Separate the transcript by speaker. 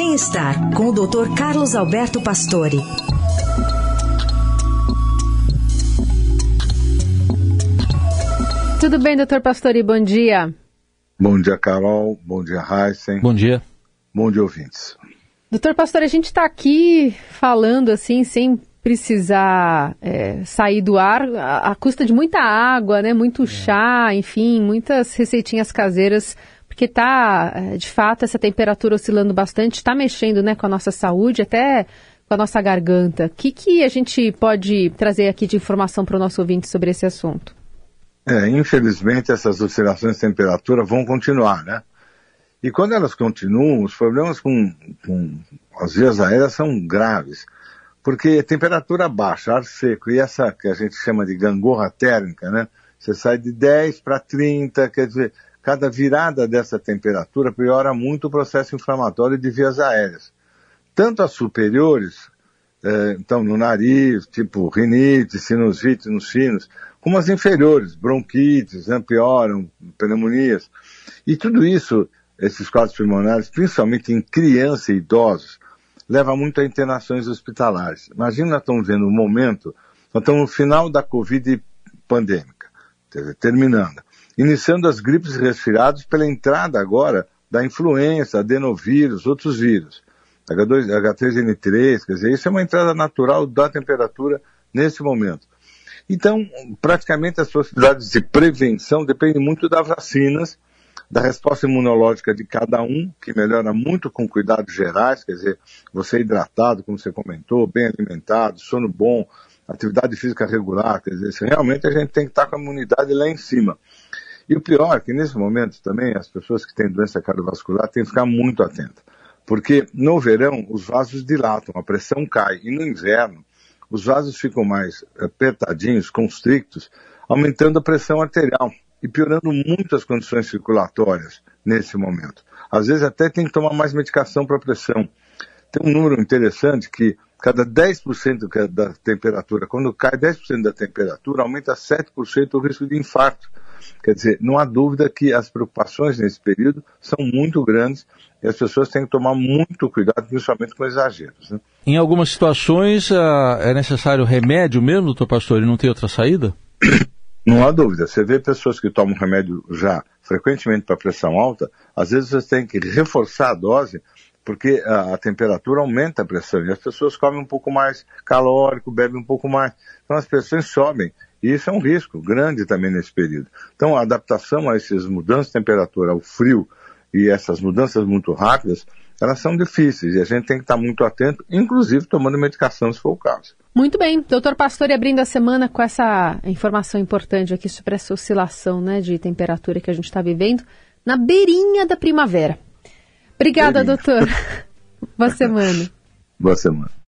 Speaker 1: Bem-estar com o Dr. Carlos Alberto Pastore.
Speaker 2: Tudo bem, doutor Pastore? Bom dia.
Speaker 3: Bom dia, Carol. Bom dia, Heisen.
Speaker 4: Bom dia.
Speaker 3: Bom dia, ouvintes.
Speaker 2: Doutor Pastore, a gente está aqui falando assim, sem precisar é, sair do ar, a, a, custa de muita água, né? Muito chá, enfim, muitas receitinhas caseiras porque está, é, de fato, essa temperatura oscilando bastante, está mexendo né, com a nossa saúde, até com a nossa garganta. O que, que a gente pode trazer aqui de informação para o nosso ouvinte sobre esse assunto?
Speaker 3: É, infelizmente, essas oscilações de temperatura vão continuar, né? E quando elas continuam, os problemas com, com as vias aéreas são graves. Porque temperatura baixa, ar seco, e essa que a gente chama de gangorra térmica, né? Você sai de 10 para 30, quer dizer, cada virada dessa temperatura piora muito o processo inflamatório de vias aéreas. Tanto as superiores, é, então no nariz, tipo rinite, sinusite nos sinos, como as inferiores, bronquites, né, pioram, pneumonias. E tudo isso, esses quadros pulmonares, principalmente em crianças e idosos, leva muito a internações hospitalares. Imagina, nós estamos vendo um momento, nós estamos no final da Covid pandêmica, terminando iniciando as gripes e pela entrada agora da influenza, adenovírus, outros vírus. H2, H3N3, quer dizer, isso é uma entrada natural da temperatura nesse momento. Então, praticamente as possibilidades de prevenção dependem muito das vacinas, da resposta imunológica de cada um, que melhora muito com cuidados gerais, quer dizer, você hidratado, como você comentou, bem alimentado, sono bom, atividade física regular, quer dizer, realmente a gente tem que estar com a imunidade lá em cima. E o pior é que nesse momento também as pessoas que têm doença cardiovascular têm que ficar muito atentas. Porque no verão os vasos dilatam, a pressão cai. E no inverno os vasos ficam mais apertadinhos, constrictos, aumentando a pressão arterial e piorando muito as condições circulatórias nesse momento. Às vezes até tem que tomar mais medicação para pressão. Tem um número interessante que cada 10% da temperatura, quando cai 10% da temperatura, aumenta 7% o risco de infarto. Quer dizer, não há dúvida que as preocupações nesse período são muito grandes e as pessoas têm que tomar muito cuidado, principalmente com exageros. Né?
Speaker 4: Em algumas situações uh, é necessário remédio mesmo, doutor Pastor, e não tem outra saída?
Speaker 3: Não há dúvida. Você vê pessoas que tomam remédio já frequentemente para pressão alta, às vezes você tem que reforçar a dose porque a, a, temperatura aumenta a pressão e as pessoas comem um pouco mais calórico, bebem um pouco mais. Então as pressões sobem e isso é um risco grande também nesse período. Então, a adaptação a essas mudanças de temperatura, ao frio e essas mudanças muito rápidas, elas são difíceis e a gente tem que estar muito atento, inclusive tomando medicação se for o caso.
Speaker 2: Muito bem, doutor Pastor, abrindo a semana com essa informação importante aqui sobre essa oscilação né, de temperatura que a gente está vivendo na beirinha da primavera. Obrigada, beirinha. doutor. Boa semana.
Speaker 3: Boa semana.